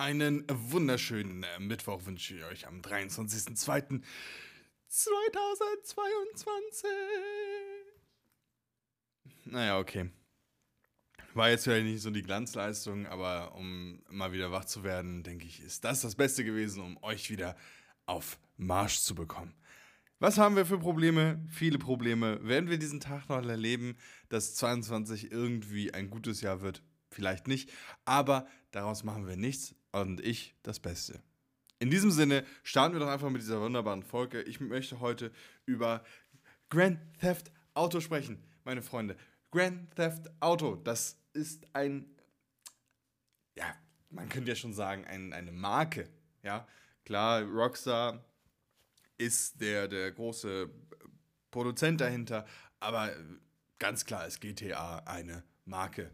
Einen wunderschönen äh, Mittwoch wünsche ich euch am 23.02.2022. Naja, okay. War jetzt vielleicht nicht so die Glanzleistung, aber um mal wieder wach zu werden, denke ich, ist das das Beste gewesen, um euch wieder auf Marsch zu bekommen. Was haben wir für Probleme? Viele Probleme. Werden wir diesen Tag noch erleben, dass 22 irgendwie ein gutes Jahr wird? Vielleicht nicht, aber daraus machen wir nichts und ich das Beste. In diesem Sinne starten wir doch einfach mit dieser wunderbaren Folge. Ich möchte heute über Grand Theft Auto sprechen, meine Freunde. Grand Theft Auto, das ist ein, ja, man könnte ja schon sagen, ein, eine Marke. Ja, klar, Rockstar ist der, der große Produzent dahinter, aber ganz klar ist GTA eine Marke.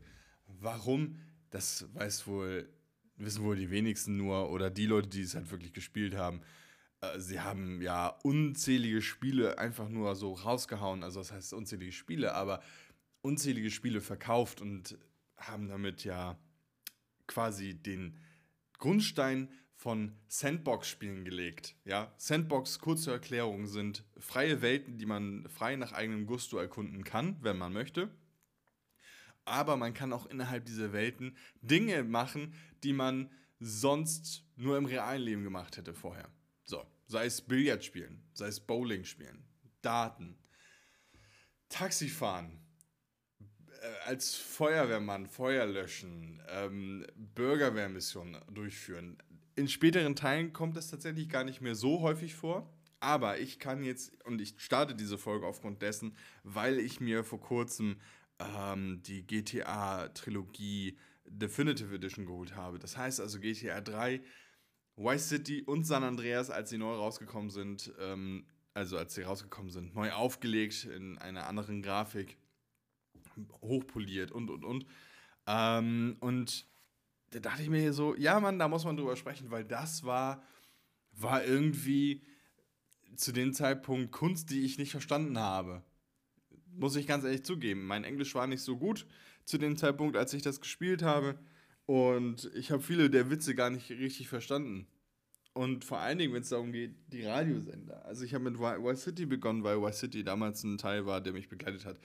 Warum? Das weiß wohl, wissen wohl die wenigsten nur oder die Leute, die es halt wirklich gespielt haben. Äh, sie haben ja unzählige Spiele einfach nur so rausgehauen, also das heißt unzählige Spiele, aber unzählige Spiele verkauft und haben damit ja quasi den Grundstein von Sandbox-Spielen gelegt. Ja, Sandbox, kurze Erklärung, sind freie Welten, die man frei nach eigenem Gusto erkunden kann, wenn man möchte aber man kann auch innerhalb dieser Welten Dinge machen, die man sonst nur im realen Leben gemacht hätte vorher. So, sei es Billard spielen, sei es Bowling spielen, Daten, Taxifahren, äh, als Feuerwehrmann Feuer löschen, ähm, Bürgerwehrmissionen durchführen. In späteren Teilen kommt das tatsächlich gar nicht mehr so häufig vor. Aber ich kann jetzt, und ich starte diese Folge aufgrund dessen, weil ich mir vor kurzem ähm, die GTA-Trilogie Definitive Edition geholt habe. Das heißt also GTA 3, Vice City und San Andreas, als sie neu rausgekommen sind, ähm, also als sie rausgekommen sind, neu aufgelegt in einer anderen Grafik, hochpoliert und und und. Ähm, und da dachte ich mir so, ja Mann, da muss man drüber sprechen, weil das war, war irgendwie zu dem Zeitpunkt Kunst, die ich nicht verstanden habe muss ich ganz ehrlich zugeben. Mein Englisch war nicht so gut zu dem Zeitpunkt, als ich das gespielt habe. Und ich habe viele der Witze gar nicht richtig verstanden. Und vor allen Dingen, wenn es darum geht, die Radiosender. Also ich habe mit Y City begonnen, weil Y City damals ein Teil war, der mich begleitet hat.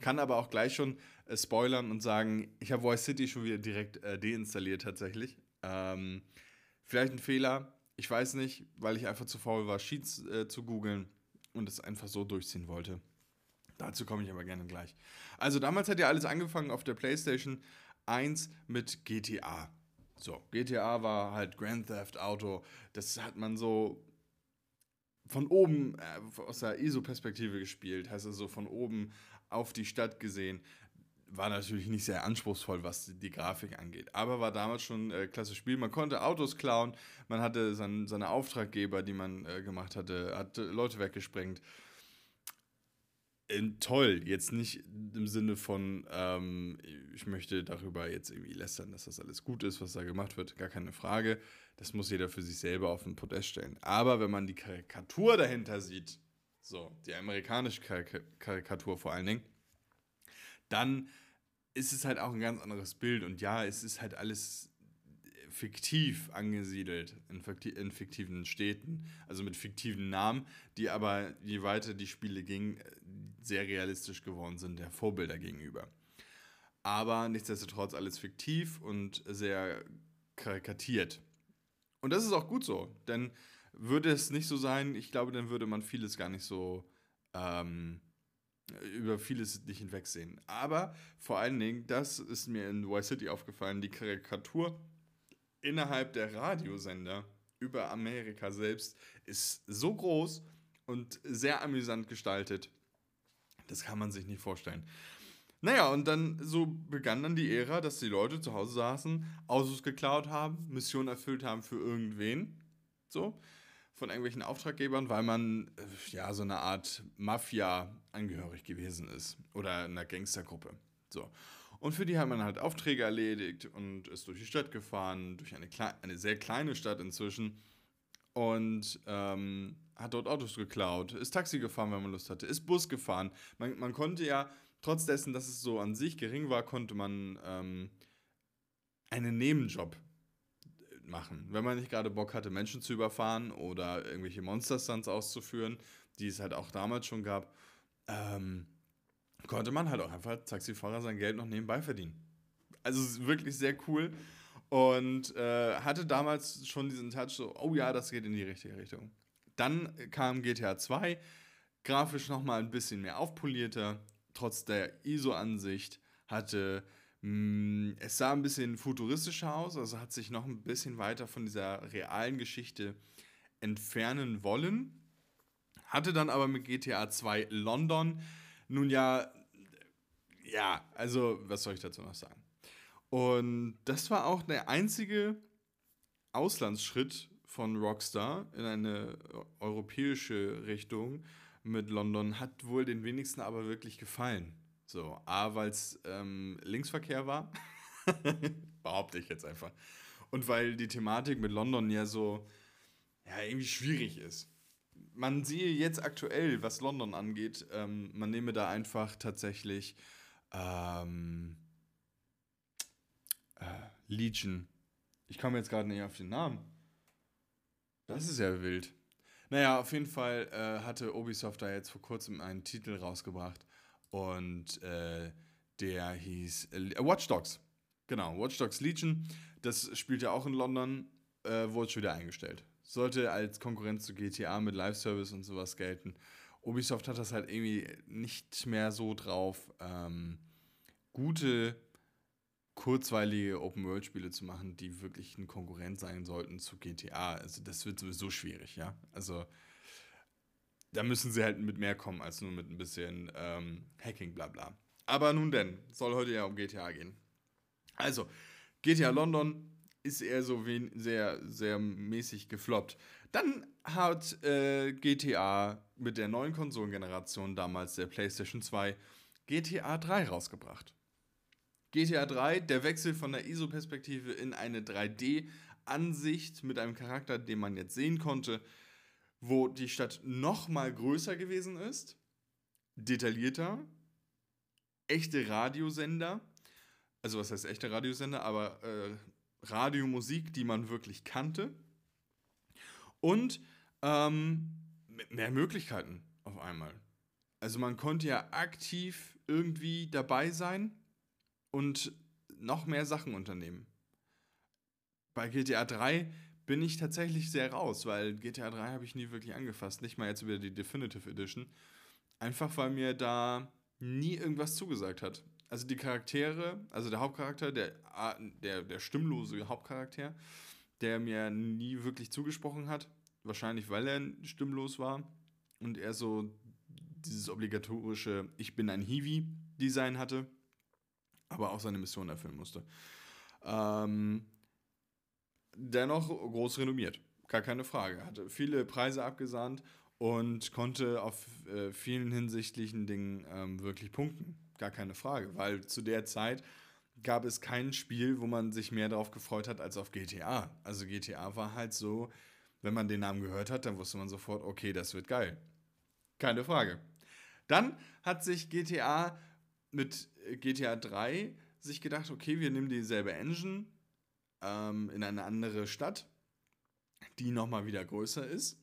Kann aber auch gleich schon äh, spoilern und sagen, ich habe Y City schon wieder direkt äh, deinstalliert tatsächlich. Ähm, vielleicht ein Fehler, ich weiß nicht, weil ich einfach zu faul war, Sheets äh, zu googeln und es einfach so durchziehen wollte. Dazu komme ich aber gerne gleich. Also damals hat ja alles angefangen auf der PlayStation 1 mit GTA. So, GTA war halt Grand Theft Auto. Das hat man so von oben äh, aus der ISO-Perspektive gespielt, heißt also von oben auf die Stadt gesehen. War natürlich nicht sehr anspruchsvoll, was die, Grafik angeht, aber war damals schon äh, klasse Spiel. Man konnte Autos klauen, man hatte sein, seine Auftraggeber, die man äh, gemacht hatte, hat Leute weggesprengt äh, toll, jetzt nicht im Sinne von, ähm, ich möchte darüber jetzt irgendwie lästern, dass das alles gut ist, was da gemacht wird, gar keine Frage. Das muss jeder für sich selber auf den Podest stellen. Aber wenn man die Karikatur dahinter sieht, so, die amerikanische Karik Karikatur vor allen Dingen, dann ist es halt auch ein ganz anderes Bild. Und ja, es ist halt alles fiktiv angesiedelt, in, in, fiktiven Städten, also mit fiktiven Namen, die aber, je weiter die Spiele gingen, sehr realistisch geworden sind, der Vorbilder gegenüber. Aber nichtsdestotrotz alles fiktiv und sehr karikatiert. Und das ist auch gut so, denn würde es nicht so sein, ich glaube, dann würde man vieles gar nicht so ähm, über vieles nicht hinwegsehen. Aber vor allen Dingen, das ist mir in Y City aufgefallen, die Karikatur innerhalb der Radiosender über Amerika selbst ist so groß und sehr amüsant gestaltet. Das kann man sich nicht vorstellen. Naja, und dann so begann dann die Ära, dass die Leute zu Hause saßen, Autos geklaut haben, Missionen erfüllt haben für irgendwen. So. Von irgendwelchen Auftraggebern, weil man äh, ja so eine Art Mafia angehörig gewesen ist. Oder einer Gangstergruppe. So. Und für die hat man halt Aufträge erledigt und ist durch die Stadt gefahren, durch eine, eine sehr kleine Stadt inzwischen. Und ähm, hat dort Autos geklaut, ist Taxi gefahren, wenn man Lust hatte, ist Bus gefahren. Man, man konnte ja, trotz dessen, dass es so an sich gering war, konnte man ähm, einen Nebenjob machen. Wenn man nicht gerade Bock hatte, Menschen zu überfahren oder irgendwelche Monster-Stunts auszuführen, die es halt auch damals schon gab, ähm, konnte man halt auch einfach als Taxifahrer sein Geld noch nebenbei verdienen. Also wirklich sehr cool und äh, hatte damals schon diesen Touch so, oh ja, das geht in die richtige Richtung. Dann kam GTA 2, grafisch nochmal ein bisschen mehr aufpolierter, trotz der ISO-Ansicht, hatte mm, es sah ein bisschen futuristischer aus, also hat sich noch ein bisschen weiter von dieser realen Geschichte entfernen wollen. Hatte dann aber mit GTA 2 London nun ja, ja, also was soll ich dazu noch sagen? Und das war auch der einzige Auslandsschritt von Rockstar in eine europäische Richtung mit London, hat wohl den wenigsten aber wirklich gefallen. So, A, weil es ähm, Linksverkehr war, behaupte ich jetzt einfach. Und weil die Thematik mit London ja so, ja, irgendwie schwierig ist man sehe jetzt aktuell, was London angeht, ähm, man nehme da einfach tatsächlich ähm, äh, Legion. Ich komme jetzt gerade nicht auf den Namen. Das ist ja wild. Naja, auf jeden Fall äh, hatte Ubisoft da jetzt vor kurzem einen Titel rausgebracht und äh, der hieß äh, Watch Dogs. Genau, Watch Dogs Legion. Das spielt ja auch in London, äh, wurde schon wieder eingestellt sollte als Konkurrenz zu GTA mit Live-Service und sowas gelten. Ubisoft hat das halt irgendwie nicht mehr so drauf, ähm, gute, kurzweilige Open-World-Spiele zu machen, die wirklich ein Konkurrent sein sollten zu GTA. Also das wird sowieso schwierig, ja. Also da müssen sie halt mit mehr kommen als nur mit ein bisschen ähm, Hacking, bla bla. Aber nun denn, soll heute ja um GTA gehen. Also, GTA London ist eher so wen sehr, sehr mäßig gefloppt. Dann hat äh, GTA mit der neuen Konsolengeneration, damals der PlayStation 2, GTA 3 rausgebracht. GTA 3, der Wechsel von der ISO-Perspektive in eine 3D-Ansicht mit einem Charakter, den man jetzt sehen konnte, wo die Stadt noch mal größer gewesen ist, detaillierter, echte Radiosender, also was heißt echte Radiosender, aber äh, Radiomusik, die man wirklich kannte. Und ähm, mehr Möglichkeiten auf einmal. Also man konnte ja aktiv irgendwie dabei sein und noch mehr Sachen unternehmen. Bei GTA 3 bin ich tatsächlich sehr raus, weil GTA 3 habe ich nie wirklich angefasst. Nicht mal jetzt über die Definitive Edition. Einfach weil mir da nie irgendwas zugesagt hat also die Charaktere, also der Hauptcharakter, der, der, der stimmlose Hauptcharakter, der mir nie wirklich zugesprochen hat, wahrscheinlich weil er stimmlos war und er so dieses obligatorische Ich bin ein Hiwi-Design hatte, aber auch seine Mission erfüllen musste. Ähm, dennoch groß renommiert, gar keine Frage. Hatte viele Preise abgesahnt und konnte auf äh, vielen hinsichtlichen Dingen ähm, wirklich punkten gar keine Frage, weil zu der Zeit gab es kein Spiel, wo man sich mehr darauf gefreut hat als auf GTA. Also GTA war halt so, wenn man den Namen gehört hat, dann wusste man sofort, okay, das wird geil. Keine Frage. Dann hat sich GTA mit GTA 3 sich gedacht, okay, wir nehmen dieselbe Engine ähm, in eine andere Stadt, die nochmal wieder größer ist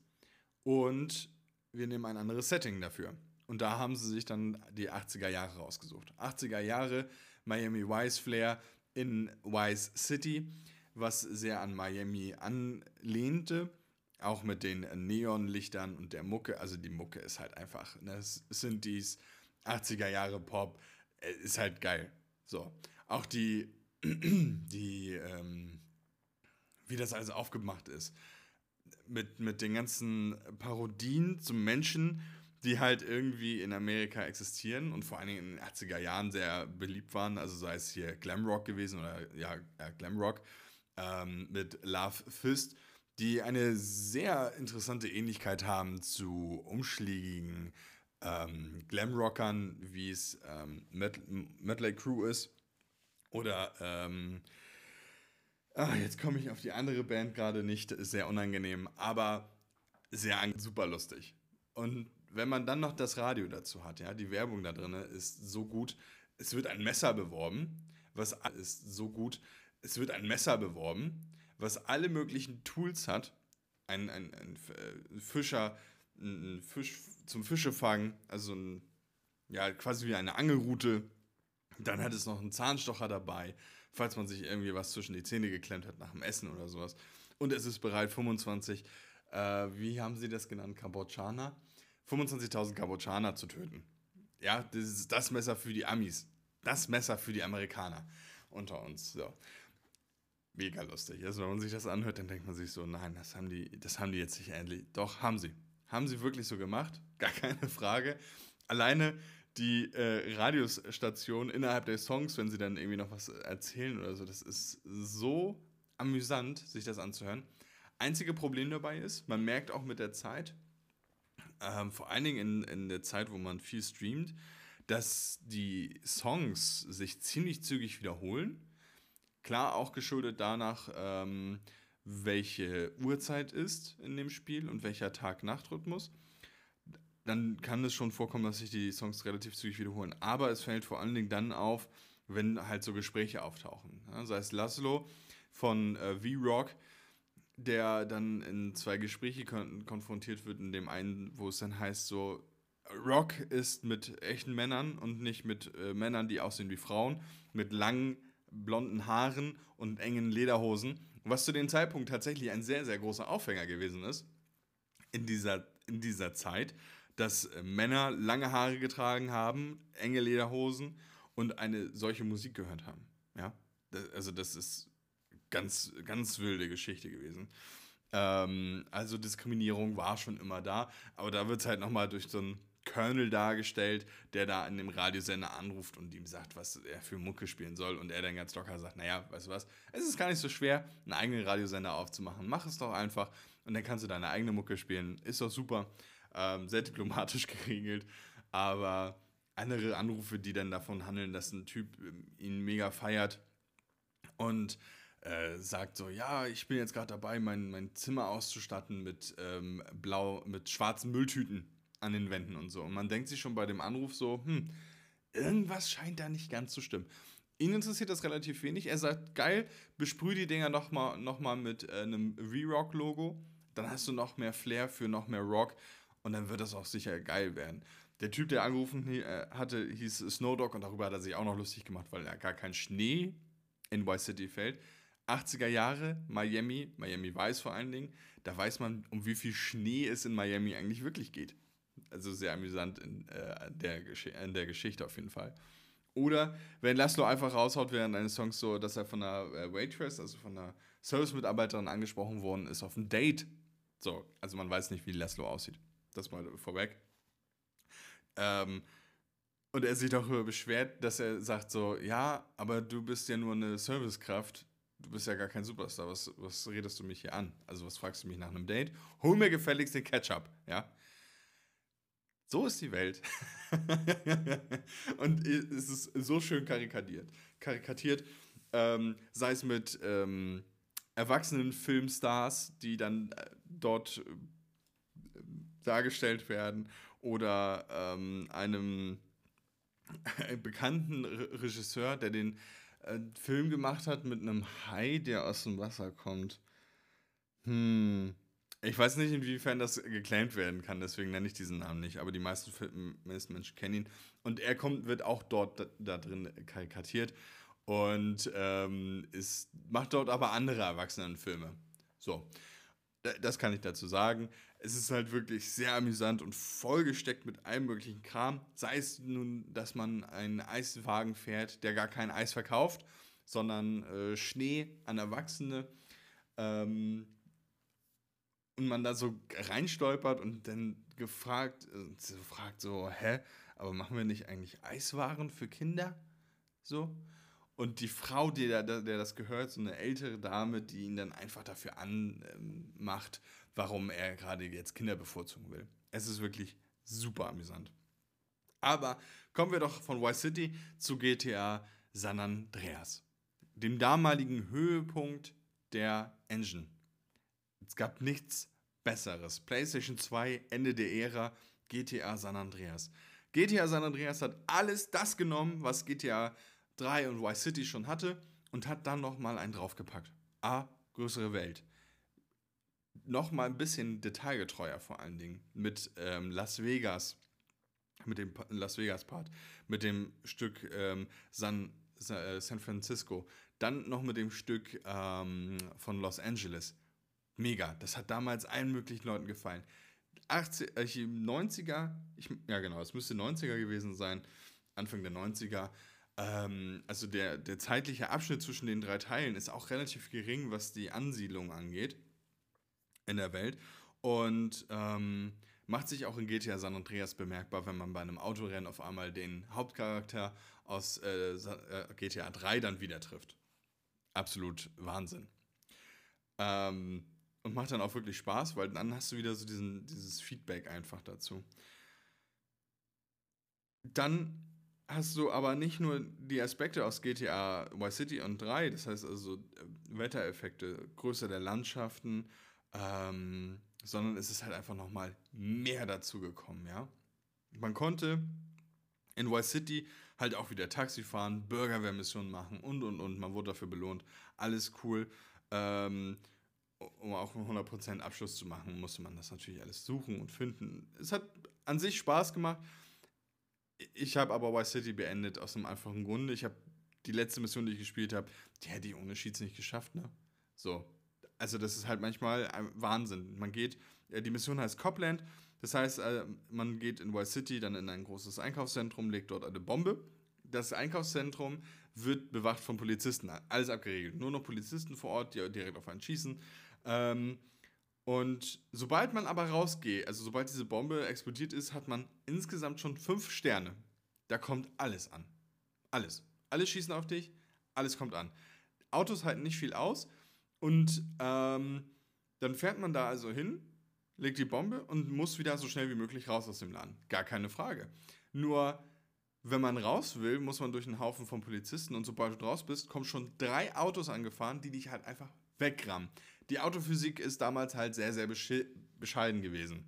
und wir nehmen ein anderes Setting dafür. Und da haben sie sich dann die 80er Jahre rausgesucht. 80er Jahre, Miami Vice Flair in Vice City, was sehr an Miami anlehnte. Auch mit den Neonlichtern und der Mucke. Also die Mucke ist halt einfach, ne, sind dies 80er Jahre Pop, ist halt geil. So. Auch die, die, ähm, wie das alles aufgemacht ist. Mit, mit den ganzen Parodien zum Menschen, die halt irgendwie in Amerika existieren und vor allen Dingen in den 80er Jahren sehr beliebt waren. Also sei es hier Glamrock gewesen oder ja, ja Glamrock ähm, mit Love Fist, die eine sehr interessante Ähnlichkeit haben zu umschlägigen ähm, Glamrockern, wie es ähm, Medley Crew ist. Oder ähm, ah, jetzt komme ich auf die andere Band gerade nicht, ist sehr unangenehm, aber sehr super lustig. Und wenn man dann noch das Radio dazu hat, ja, die Werbung da drin ist so gut. Es wird ein Messer beworben, was ist so gut. Es wird ein Messer beworben, was alle möglichen Tools hat. Ein, ein, ein äh, Fischer, ein Fisch zum Fischefangen, also ein, ja, quasi wie eine Angelrute. Dann hat es noch einen Zahnstocher dabei, falls man sich irgendwie was zwischen die Zähne geklemmt hat nach dem Essen oder sowas. Und es ist bereit, 25, äh, wie haben sie das genannt, Kambodschaner? 25.000 Kambodschaner zu töten. Ja, das ist das Messer für die Amis. Das Messer für die Amerikaner unter uns. So. Mega lustig. Also, wenn man sich das anhört, dann denkt man sich so: Nein, das haben die, das haben die jetzt nicht endlich. Doch, haben sie. Haben sie wirklich so gemacht? Gar keine Frage. Alleine die äh, Radiostation innerhalb der Songs, wenn sie dann irgendwie noch was erzählen oder so, das ist so amüsant, sich das anzuhören. Einzige Problem dabei ist, man merkt auch mit der Zeit, ähm, vor allen Dingen in, in der Zeit, wo man viel streamt, dass die Songs sich ziemlich zügig wiederholen. Klar, auch geschuldet danach, ähm, welche Uhrzeit ist in dem Spiel und welcher Tag-Nacht-Rhythmus. Dann kann es schon vorkommen, dass sich die Songs relativ zügig wiederholen. Aber es fällt vor allen Dingen dann auf, wenn halt so Gespräche auftauchen. Ja, sei es Laszlo von äh, V-Rock, der dann in zwei Gespräche kon konfrontiert wird, in dem einen, wo es dann heißt, so, Rock ist mit echten Männern und nicht mit äh, Männern, die aussehen wie Frauen, mit langen blonden Haaren und engen Lederhosen, was zu dem Zeitpunkt tatsächlich ein sehr, sehr großer Aufhänger gewesen ist, in dieser, in dieser Zeit, dass äh, Männer lange Haare getragen haben, enge Lederhosen und eine solche Musik gehört haben. Ja, also das ist ganz, ganz wilde Geschichte gewesen. Ähm, also Diskriminierung war schon immer da, aber da wird es halt nochmal durch so einen Colonel dargestellt, der da an dem Radiosender anruft und ihm sagt, was er für Mucke spielen soll. Und er dann ganz locker sagt, naja, weißt du was, es ist gar nicht so schwer, einen eigenen Radiosender aufzumachen. Mach es doch einfach und dann kannst du deine eigene Mucke spielen. Ist doch super. Ähm, sehr diplomatisch geregelt. Aber andere Anrufe, die dann davon handeln, dass ein Typ ähm, ihn mega feiert und äh, sagt so, ja, ich bin jetzt gerade dabei, mein, mein Zimmer auszustatten mit ähm, blau, mit schwarzen Mülltüten an den Wänden und so. Und man denkt sich schon bei dem Anruf so, hm, irgendwas scheint da nicht ganz zu stimmen. Ihn interessiert das relativ wenig. Er sagt, geil, besprüh die Dinger nochmal noch mal mit äh, einem V-Rock-Logo. Dann hast du noch mehr Flair für noch mehr Rock. Und dann wird das auch sicher geil werden. Der Typ, der angerufen äh, hatte, hieß Snowdog und darüber hat er sich auch noch lustig gemacht, weil er gar kein Schnee in Vice City fällt. 80er Jahre, Miami, Miami weiß vor allen Dingen, da weiß man, um wie viel Schnee es in Miami eigentlich wirklich geht. Also sehr amüsant in, äh, der, in der Geschichte auf jeden Fall. Oder wenn Laszlo einfach raushaut während eines Songs so, dass er von einer äh, Waitress, also von einer Service-Mitarbeiterin angesprochen worden ist auf ein Date. So, also man weiß nicht, wie Laszlo aussieht. Das mal vorweg. Ähm, und er sich darüber beschwert, dass er sagt so, ja, aber du bist ja nur eine Servicekraft du bist ja gar kein Superstar, was, was redest du mich hier an? Also was fragst du mich nach einem Date? Hol mir gefälligst den Ketchup, ja? So ist die Welt. und es ist so schön karikatiert. Karikatiert, ähm, sei es mit ähm, erwachsenen Filmstars, die dann äh, dort äh, dargestellt werden, oder ähm, einem bekannten Re Regisseur, der den äh, Film gemacht hat mit einem Hai, der aus dem Wasser kommt. Hm. Ich weiß nicht, inwiefern das geclaimed werden kann, deswegen nenne ich diesen Namen nicht, aber die meisten, meisten Menschen kennen ihn. Und er kommt, wird auch dort da, da drin karikatiert und ähm, ist, macht dort aber andere Erwachsenenfilme. So, das kann ich dazu sagen es ist halt wirklich sehr amüsant und vollgesteckt mit allem möglichen Kram. Sei es nun, dass man einen Eiswagen fährt, der gar kein Eis verkauft, sondern äh, Schnee an Erwachsene. Ähm, und man da so reinstolpert und dann gefragt, äh, so fragt so, hä, aber machen wir nicht eigentlich Eiswaren für Kinder? So. Und die Frau, die der, der das gehört, so eine ältere Dame, die ihn dann einfach dafür anmacht, warum er gerade jetzt Kinder bevorzugen will. Es ist wirklich super amüsant. Aber kommen wir doch von Y City zu GTA San Andreas, dem damaligen Höhepunkt der Engine. Es gab nichts Besseres. PlayStation 2, Ende der Ära, GTA San Andreas. GTA San Andreas hat alles das genommen, was GTA 3 und Y City schon hatte und hat dann nochmal einen draufgepackt. A, größere Welt. Noch mal ein bisschen detailgetreuer vor allen Dingen mit ähm, Las Vegas, mit dem Las Vegas Part, mit dem Stück ähm, San, äh, San Francisco, dann noch mit dem Stück ähm, von Los Angeles. Mega, das hat damals allen möglichen Leuten gefallen. 80, äh, 90er, ich, ja genau, es müsste 90er gewesen sein, Anfang der 90er. Ähm, also der, der zeitliche Abschnitt zwischen den drei Teilen ist auch relativ gering, was die Ansiedlung angeht in der Welt. Und ähm, macht sich auch in GTA San Andreas bemerkbar, wenn man bei einem Autorennen auf einmal den Hauptcharakter aus äh, äh GTA 3 dann wieder trifft. Absolut Wahnsinn. Ähm, und macht dann auch wirklich Spaß, weil dann hast du wieder so diesen, dieses Feedback einfach dazu. Dann hast du aber nicht nur die Aspekte aus GTA Y City und 3, das heißt also äh, Wettereffekte, Größe der Landschaften, ähm, sondern es ist halt einfach nochmal mehr dazu gekommen, ja. Man konnte in Y City halt auch wieder Taxi fahren, Bürgerwehrmissionen machen und und und. Man wurde dafür belohnt. Alles cool. Ähm, um auch einen 100% Abschluss zu machen, musste man das natürlich alles suchen und finden. Es hat an sich Spaß gemacht. Ich habe aber Y City beendet aus einem einfachen Grunde. Ich habe die letzte Mission, die ich gespielt habe, die hätte ich ohne Cheats nicht geschafft, ne? So. Also, das ist halt manchmal Wahnsinn. Man geht, äh, die Mission heißt Copland. Das heißt, äh, man geht in Y City dann in ein großes Einkaufszentrum, legt dort eine Bombe. Das Einkaufszentrum wird bewacht von Polizisten. Alles abgeregelt. Nur noch Polizisten vor Ort, die direkt auf einen schießen. Ähm, und sobald man aber rausgeht, also sobald diese Bombe explodiert ist, hat man insgesamt schon fünf Sterne. Da kommt alles an. Alles. Alle schießen auf dich, alles kommt an. Autos halten nicht viel aus und ähm, dann fährt man da also hin, legt die Bombe und muss wieder so schnell wie möglich raus aus dem Laden. Gar keine Frage. Nur, wenn man raus will, muss man durch einen Haufen von Polizisten und sobald du raus bist, kommen schon drei Autos angefahren, die dich halt einfach wegrammen. Die Autophysik ist damals halt sehr, sehr bescheiden gewesen.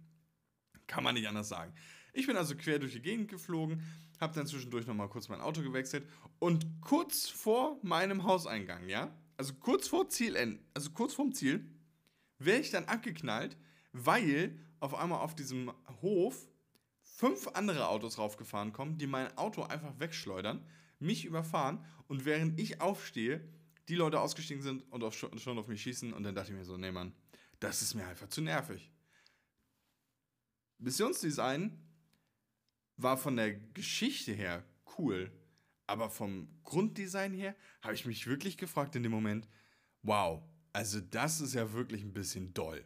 Kann man nicht anders sagen. Ich bin also quer durch die Gegend geflogen, habe dann zwischendurch nochmal kurz mein Auto gewechselt und kurz vor meinem Hauseingang, ja, also kurz vor Zielende, also kurz vorm Ziel, wäre ich dann abgeknallt, weil auf einmal auf diesem Hof fünf andere Autos raufgefahren kommen, die mein Auto einfach wegschleudern, mich überfahren und während ich aufstehe, die Leute ausgestiegen sind und auf, schon auf mich schießen und dann dachte ich mir so, nee Mann, das ist mir einfach zu nervig. Missionsdesign war von der Geschichte her cool, aber vom Grunddesign her habe ich mich wirklich gefragt in dem Moment, wow, also das ist ja wirklich ein bisschen doll.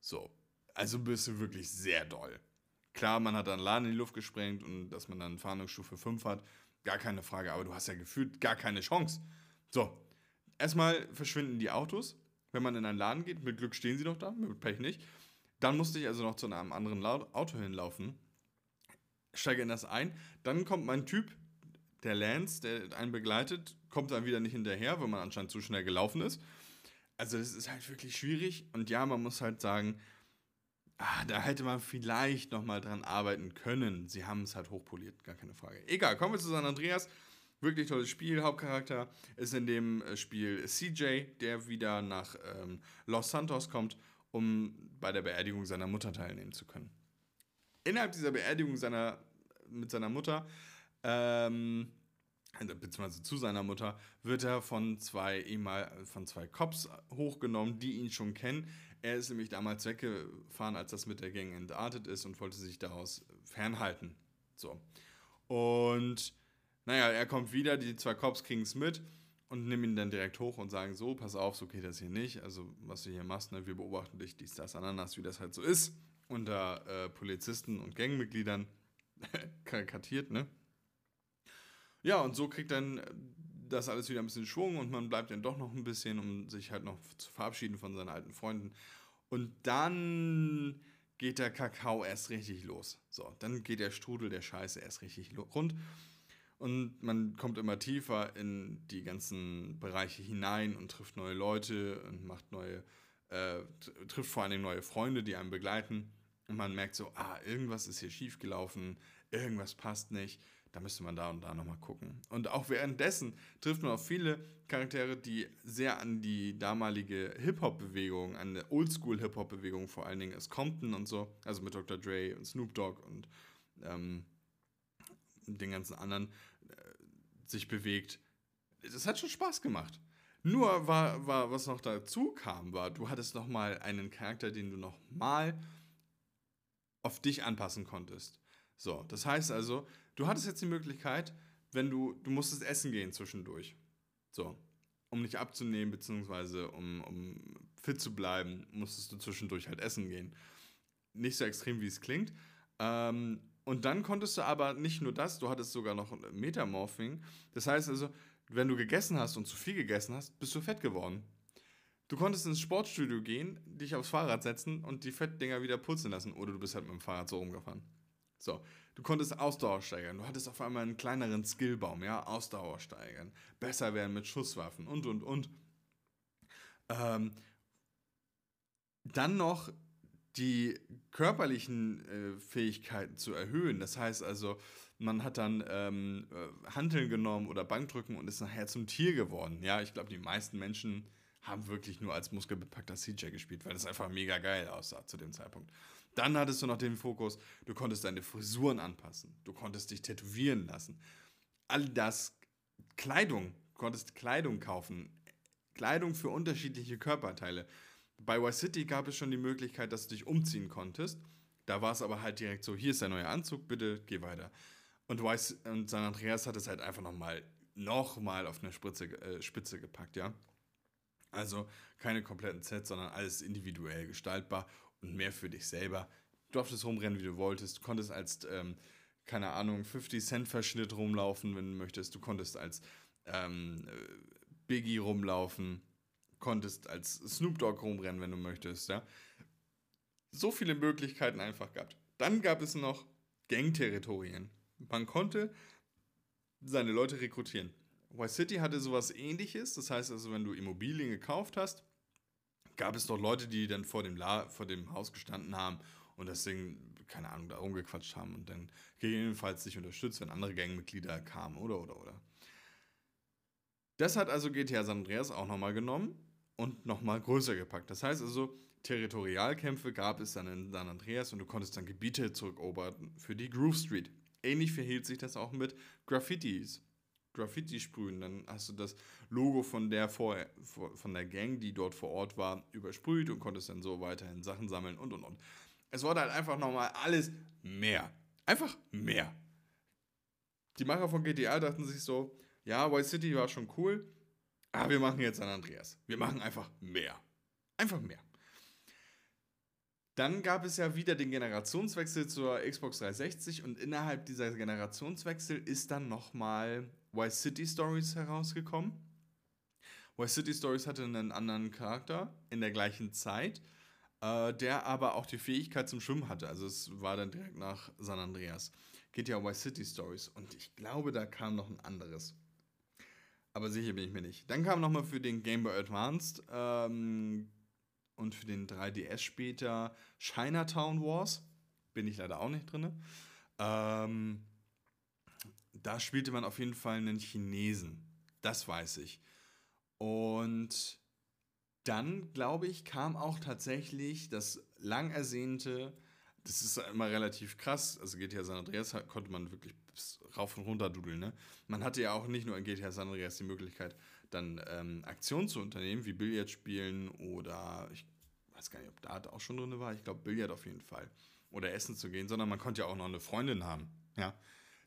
So, also ein bisschen wirklich sehr doll. Klar, man hat dann Laden in die Luft gesprengt und dass man dann Fahndungsstufe 5 hat, gar keine Frage, aber du hast ja gefühlt gar keine Chance. So, erstmal verschwinden die Autos, wenn man in einen Laden geht, mit Glück stehen sie doch da, mit Pech nicht. Dann musste ich also noch zu einem anderen Auto hinlaufen, steige in das ein, dann kommt mein Typ, der Lance, der einen begleitet, kommt dann wieder nicht hinterher, weil man anscheinend zu schnell gelaufen ist. Also das ist halt wirklich schwierig und ja, man muss halt sagen, ah, da hätte man vielleicht nochmal dran arbeiten können. Sie haben es halt hochpoliert, gar keine Frage. Egal, kommen wir zu San Andreas. Wirklich tolles Spiel. Hauptcharakter ist in dem äh, Spiel CJ, der wieder nach ähm, Los Santos kommt, um bei der Beerdigung seiner Mutter teilnehmen zu können. Innerhalb dieser Beerdigung seiner, mit seiner Mutter ähm, also, beziehungsweise zu seiner Mutter, wird er von zwei, von zwei Cops hochgenommen, die ihn schon kennen. Er ist nämlich damals weggefahren, als das mit der Gang entartet ist und wollte sich daraus fernhalten. So. Und naja, er kommt wieder, die zwei Cops kriegen es mit und nehmen ihn dann direkt hoch und sagen: So, pass auf, so geht das hier nicht. Also, was du hier machst, ne, wir beobachten dich, dies, das, Ananas, wie das halt so ist. Unter äh, Polizisten und Gangmitgliedern karikatiert, ne? Ja, und so kriegt dann das alles wieder ein bisschen Schwung und man bleibt dann doch noch ein bisschen, um sich halt noch zu verabschieden von seinen alten Freunden. Und dann geht der Kakao erst richtig los. So, dann geht der Strudel der Scheiße erst richtig rund. Und man kommt immer tiefer in die ganzen Bereiche hinein und trifft neue Leute und macht neue, äh, trifft vor allem neue Freunde, die einen begleiten. Und man merkt so, ah, irgendwas ist hier schiefgelaufen, irgendwas passt nicht da müsste man da und da nochmal gucken. Und auch währenddessen trifft man auf viele Charaktere, die sehr an die damalige Hip-Hop-Bewegung, an der Oldschool-Hip-Hop-Bewegung vor allen Dingen aus Compton und so, also mit Dr. Dre und Snoop Dogg und ähm, den ganzen anderen, sich bewegt. Das hat schon Spaß gemacht. Nur war, war, was noch dazu kam, war, du hattest noch mal einen Charakter, den du noch mal auf dich anpassen konntest. So, das heißt also, du hattest jetzt die Möglichkeit, wenn du, du musstest essen gehen zwischendurch. So, um nicht abzunehmen, beziehungsweise um, um fit zu bleiben, musstest du zwischendurch halt essen gehen. Nicht so extrem, wie es klingt. Ähm, und dann konntest du aber nicht nur das, du hattest sogar noch Metamorphing. Das heißt also, wenn du gegessen hast und zu viel gegessen hast, bist du fett geworden. Du konntest ins Sportstudio gehen, dich aufs Fahrrad setzen und die Fettdinger wieder putzen lassen. Oder du bist halt mit dem Fahrrad so rumgefahren. So, du konntest Ausdauer steigern. Du hattest auf einmal einen kleineren Skillbaum, ja, Ausdauer steigern. Besser werden mit Schusswaffen und, und, und. Ähm, dann noch die körperlichen äh, Fähigkeiten zu erhöhen. Das heißt also, man hat dann ähm, äh, Hanteln genommen oder Bankdrücken und ist nachher zum Tier geworden. Ja, ich glaube, die meisten Menschen haben wirklich nur als muskelbepackter CJ gespielt, weil das einfach mega geil aussah zu dem Zeitpunkt. Dann hattest du noch den Fokus, du konntest deine Frisuren anpassen, du konntest dich tätowieren lassen. All das, Kleidung, du konntest Kleidung kaufen, Kleidung für unterschiedliche Körperteile. Bei Y-City gab es schon die Möglichkeit, dass du dich umziehen konntest. Da war es aber halt direkt so, hier ist der neue Anzug, bitte geh weiter. Und, Weiß, und San Andreas hat es halt einfach nochmal noch mal auf eine Spritze, äh, Spitze gepackt, ja. Also keine kompletten Sets, sondern alles individuell gestaltbar und mehr für dich selber. Du durftest rumrennen, wie du wolltest. Du konntest als, ähm, keine Ahnung, 50-Cent-Verschnitt rumlaufen, wenn du möchtest. Du konntest als ähm, Biggie rumlaufen. Konntest als Snoop Dogg rumrennen, wenn du möchtest, ja. So viele Möglichkeiten einfach gehabt. Dann gab es noch Gang-Territorien. Man konnte seine Leute rekrutieren. Y City hatte sowas ähnliches. Das heißt also, wenn du Immobilien gekauft hast, gab es dort Leute, die dann vor dem, La vor dem Haus gestanden haben und das Ding, keine Ahnung, da rumgequatscht haben und dann gegebenenfalls dich unterstützt, wenn andere Gangmitglieder kamen oder oder oder. Das hat also GTA San Andreas auch nochmal genommen und nochmal größer gepackt. Das heißt also, Territorialkämpfe gab es dann in San Andreas und du konntest dann Gebiete zurückerobern für die Groove Street. Ähnlich verhielt sich das auch mit Graffitis. Graffiti sprühen, dann hast du das Logo von der, vor, von der Gang, die dort vor Ort war, übersprüht und konntest dann so weiterhin Sachen sammeln und und und. Es wurde halt einfach nochmal alles mehr. Einfach mehr. Die Macher von GTA dachten sich so, ja, White City war schon cool, aber wir machen jetzt San Andreas. Wir machen einfach mehr. Einfach mehr. Dann gab es ja wieder den Generationswechsel zur Xbox 360 und innerhalb dieser Generationswechsel ist dann nochmal Y City Stories herausgekommen. Y City Stories hatte einen anderen Charakter in der gleichen Zeit, äh, der aber auch die Fähigkeit zum Schwimmen hatte. Also es war dann direkt nach San Andreas. Geht ja Y City Stories und ich glaube, da kam noch ein anderes. Aber sicher bin ich mir nicht. Dann kam nochmal für den Game Boy Advanced ähm, und für den 3DS später Chinatown Wars. Bin ich leider auch nicht drin. Ähm, da spielte man auf jeden Fall einen Chinesen. Das weiß ich. Und dann, glaube ich, kam auch tatsächlich das lang ersehnte, das ist immer relativ krass, also GTA San Andreas konnte man wirklich rauf und runter dudeln. Ne? Man hatte ja auch nicht nur in GTA San Andreas die Möglichkeit, dann ähm, Aktionen zu unternehmen, wie Billard spielen oder ich weiß gar nicht, ob Dart auch schon drin war. Ich glaube, Billard auf jeden Fall. Oder essen zu gehen, sondern man konnte ja auch noch eine Freundin haben. Ja.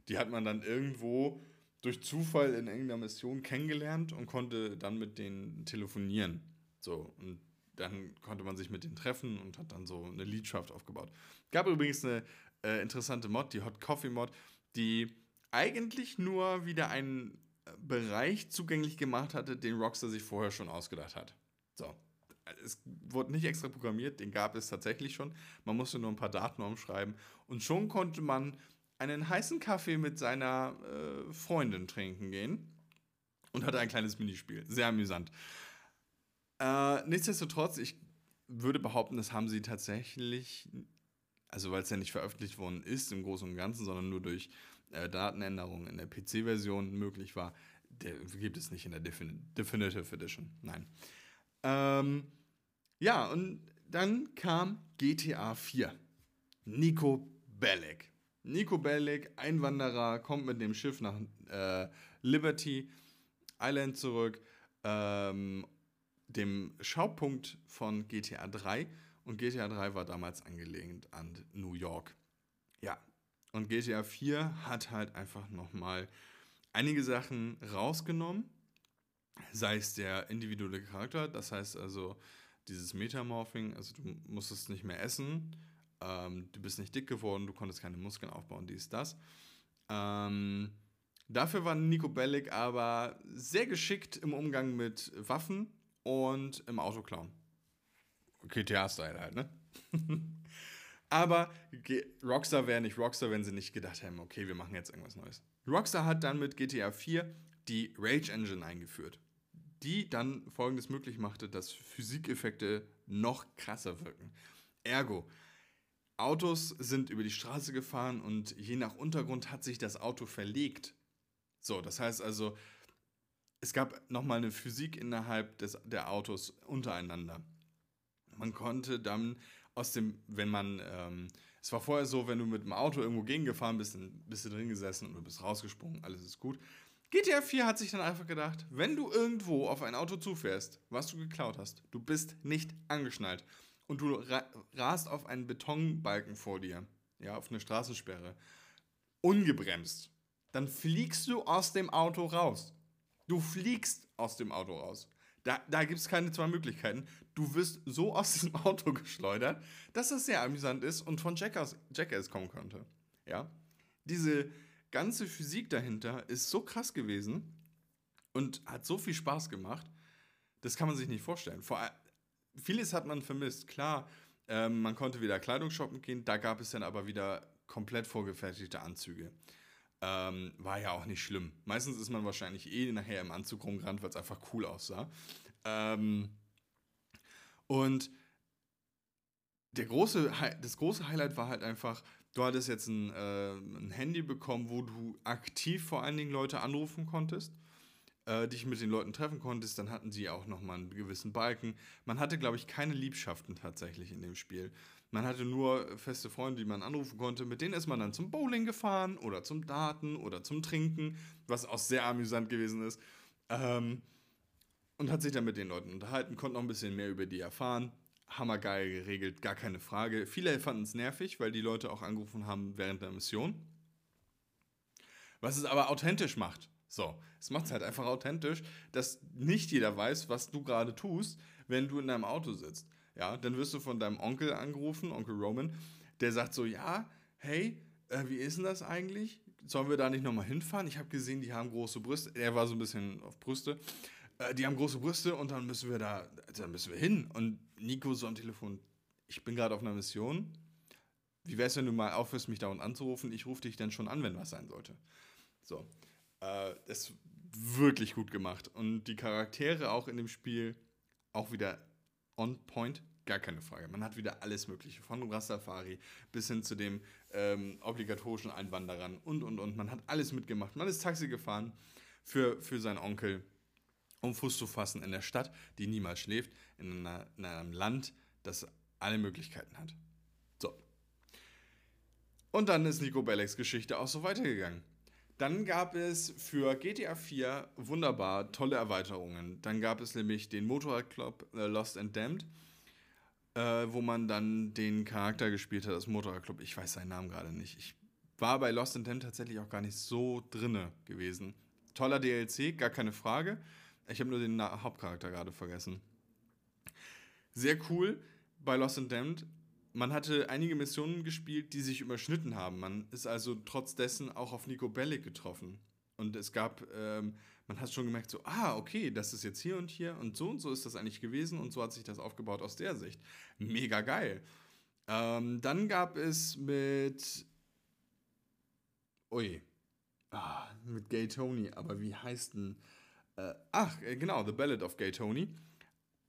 Die hat man dann irgendwo durch Zufall in irgendeiner Mission kennengelernt und konnte dann mit denen telefonieren. So, und dann konnte man sich mit denen treffen und hat dann so eine Liedschaft aufgebaut. Gab übrigens eine äh, interessante Mod, die Hot Coffee Mod, die eigentlich nur wieder einen Bereich zugänglich gemacht hatte, den Rockstar sich vorher schon ausgedacht hat. So. Es wurde nicht extra programmiert, den gab es tatsächlich schon. Man musste nur ein paar Daten umschreiben und schon konnte man einen heißen Kaffee mit seiner äh, Freundin trinken gehen und hatte ein kleines Minispiel. Sehr amüsant. Äh, nichtsdestotrotz, ich würde behaupten, das haben sie tatsächlich, also weil es ja nicht veröffentlicht worden ist im Großen und Ganzen, sondern nur durch äh, Datenänderung in der PC-Version möglich war, der gibt es nicht in der Defin Definitive Edition. Nein. Ähm, ja, und dann kam GTA 4. Nico Bellic. Nico Bellic, Einwanderer, kommt mit dem Schiff nach äh, Liberty Island zurück, ähm, dem Schaupunkt von GTA 3. Und GTA 3 war damals angelehnt an New York. Ja, und GTA 4 hat halt einfach nochmal einige Sachen rausgenommen. Sei es der individuelle Charakter, das heißt also dieses Metamorphing, also du musstest nicht mehr essen, ähm, du bist nicht dick geworden, du konntest keine Muskeln aufbauen, dies, das. Ähm, dafür war Nico Bellic aber sehr geschickt im Umgang mit Waffen und im Autoklauen. GTA-Style halt, ne? aber Rockstar wäre nicht Rockstar, wenn sie nicht gedacht hätten, okay, wir machen jetzt irgendwas Neues. Rockstar hat dann mit GTA 4 die Rage Engine eingeführt, die dann folgendes möglich machte, dass Physikeffekte noch krasser wirken. Ergo, Autos sind über die Straße gefahren und je nach Untergrund hat sich das Auto verlegt. So, das heißt also, es gab nochmal eine Physik innerhalb des, der Autos untereinander. Man konnte dann aus dem, wenn man, ähm, es war vorher so, wenn du mit dem Auto irgendwo gegengefahren bist, dann bist du drin gesessen und du bist rausgesprungen, alles ist gut. GTA 4 hat sich dann einfach gedacht, wenn du irgendwo auf ein Auto zufährst, was du geklaut hast, du bist nicht angeschnallt und du ra rast auf einen Betonbalken vor dir, ja, auf eine Straßensperre, ungebremst, dann fliegst du aus dem Auto raus. Du fliegst aus dem Auto raus. Da, da gibt es keine zwei Möglichkeiten. Du wirst so aus diesem Auto geschleudert, dass das sehr amüsant ist und von Jackass, Jackass kommen könnte. Ja? Diese ganze Physik dahinter ist so krass gewesen und hat so viel Spaß gemacht, das kann man sich nicht vorstellen. Vor, vieles hat man vermisst. Klar, ähm, man konnte wieder Kleidung shoppen gehen, da gab es dann aber wieder komplett vorgefertigte Anzüge. Ähm, war ja auch nicht schlimm. Meistens ist man wahrscheinlich eh nachher im Anzug rumgerannt, weil es einfach cool aussah. Ähm, und der große, das große Highlight war halt einfach, du hattest jetzt ein, äh, ein Handy bekommen, wo du aktiv vor allen Dingen Leute anrufen konntest äh, dich mit den Leuten treffen konntest, dann hatten sie auch nochmal einen gewissen Balken. Man hatte, glaube ich, keine Liebschaften tatsächlich in dem Spiel. Man hatte nur feste Freunde, die man anrufen konnte. Mit denen ist man dann zum Bowling gefahren oder zum Daten oder zum Trinken, was auch sehr amüsant gewesen ist. Ähm, und hat sich dann mit den Leuten unterhalten, konnte noch ein bisschen mehr über die erfahren. Hammergeil geregelt, gar keine Frage. Viele fanden es nervig, weil die Leute auch angerufen haben während der Mission. Was es aber authentisch macht. So, es macht es halt einfach authentisch, dass nicht jeder weiß, was du gerade tust, wenn du in deinem Auto sitzt. Ja, dann wirst du von deinem Onkel angerufen, Onkel Roman, der sagt so, ja, hey, äh, wie ist denn das eigentlich? Sollen wir da nicht nochmal hinfahren? Ich habe gesehen, die haben große Brüste. Er war so ein bisschen auf Brüste. Äh, die haben große Brüste und dann müssen wir da, dann müssen wir hin. Und Nico so am Telefon, ich bin gerade auf einer Mission. Wie wäre es, wenn du mal aufhörst, mich da unten anzurufen? Ich rufe dich dann schon an, wenn was sein sollte. So. Äh, ist wirklich gut gemacht. Und die Charaktere auch in dem Spiel auch wieder on point, gar keine Frage. Man hat wieder alles Mögliche, von Rastafari bis hin zu dem ähm, obligatorischen Einwanderern und und und. Man hat alles mitgemacht. Man ist Taxi gefahren für, für seinen Onkel, um Fuß zu fassen in der Stadt, die niemals schläft, in, einer, in einem Land, das alle Möglichkeiten hat. So. Und dann ist Nico Bellecs Geschichte auch so weitergegangen. Dann gab es für GTA 4 wunderbar tolle Erweiterungen. Dann gab es nämlich den Motorradclub äh, Lost and Damned, äh, wo man dann den Charakter gespielt hat, das Motorradclub. Ich weiß seinen Namen gerade nicht. Ich war bei Lost and Damned tatsächlich auch gar nicht so drinne gewesen. Toller DLC, gar keine Frage. Ich habe nur den Na Hauptcharakter gerade vergessen. Sehr cool bei Lost and Damned man hatte einige Missionen gespielt, die sich überschnitten haben. Man ist also trotz dessen auch auf Nico Bellic getroffen. Und es gab, ähm, man hat schon gemerkt, so, ah, okay, das ist jetzt hier und hier und so und so ist das eigentlich gewesen und so hat sich das aufgebaut aus der Sicht. Mega geil. Ähm, dann gab es mit, ui, ah, mit Gay Tony, aber wie heißt denn, äh, ach, äh, genau, The Ballad of Gay Tony.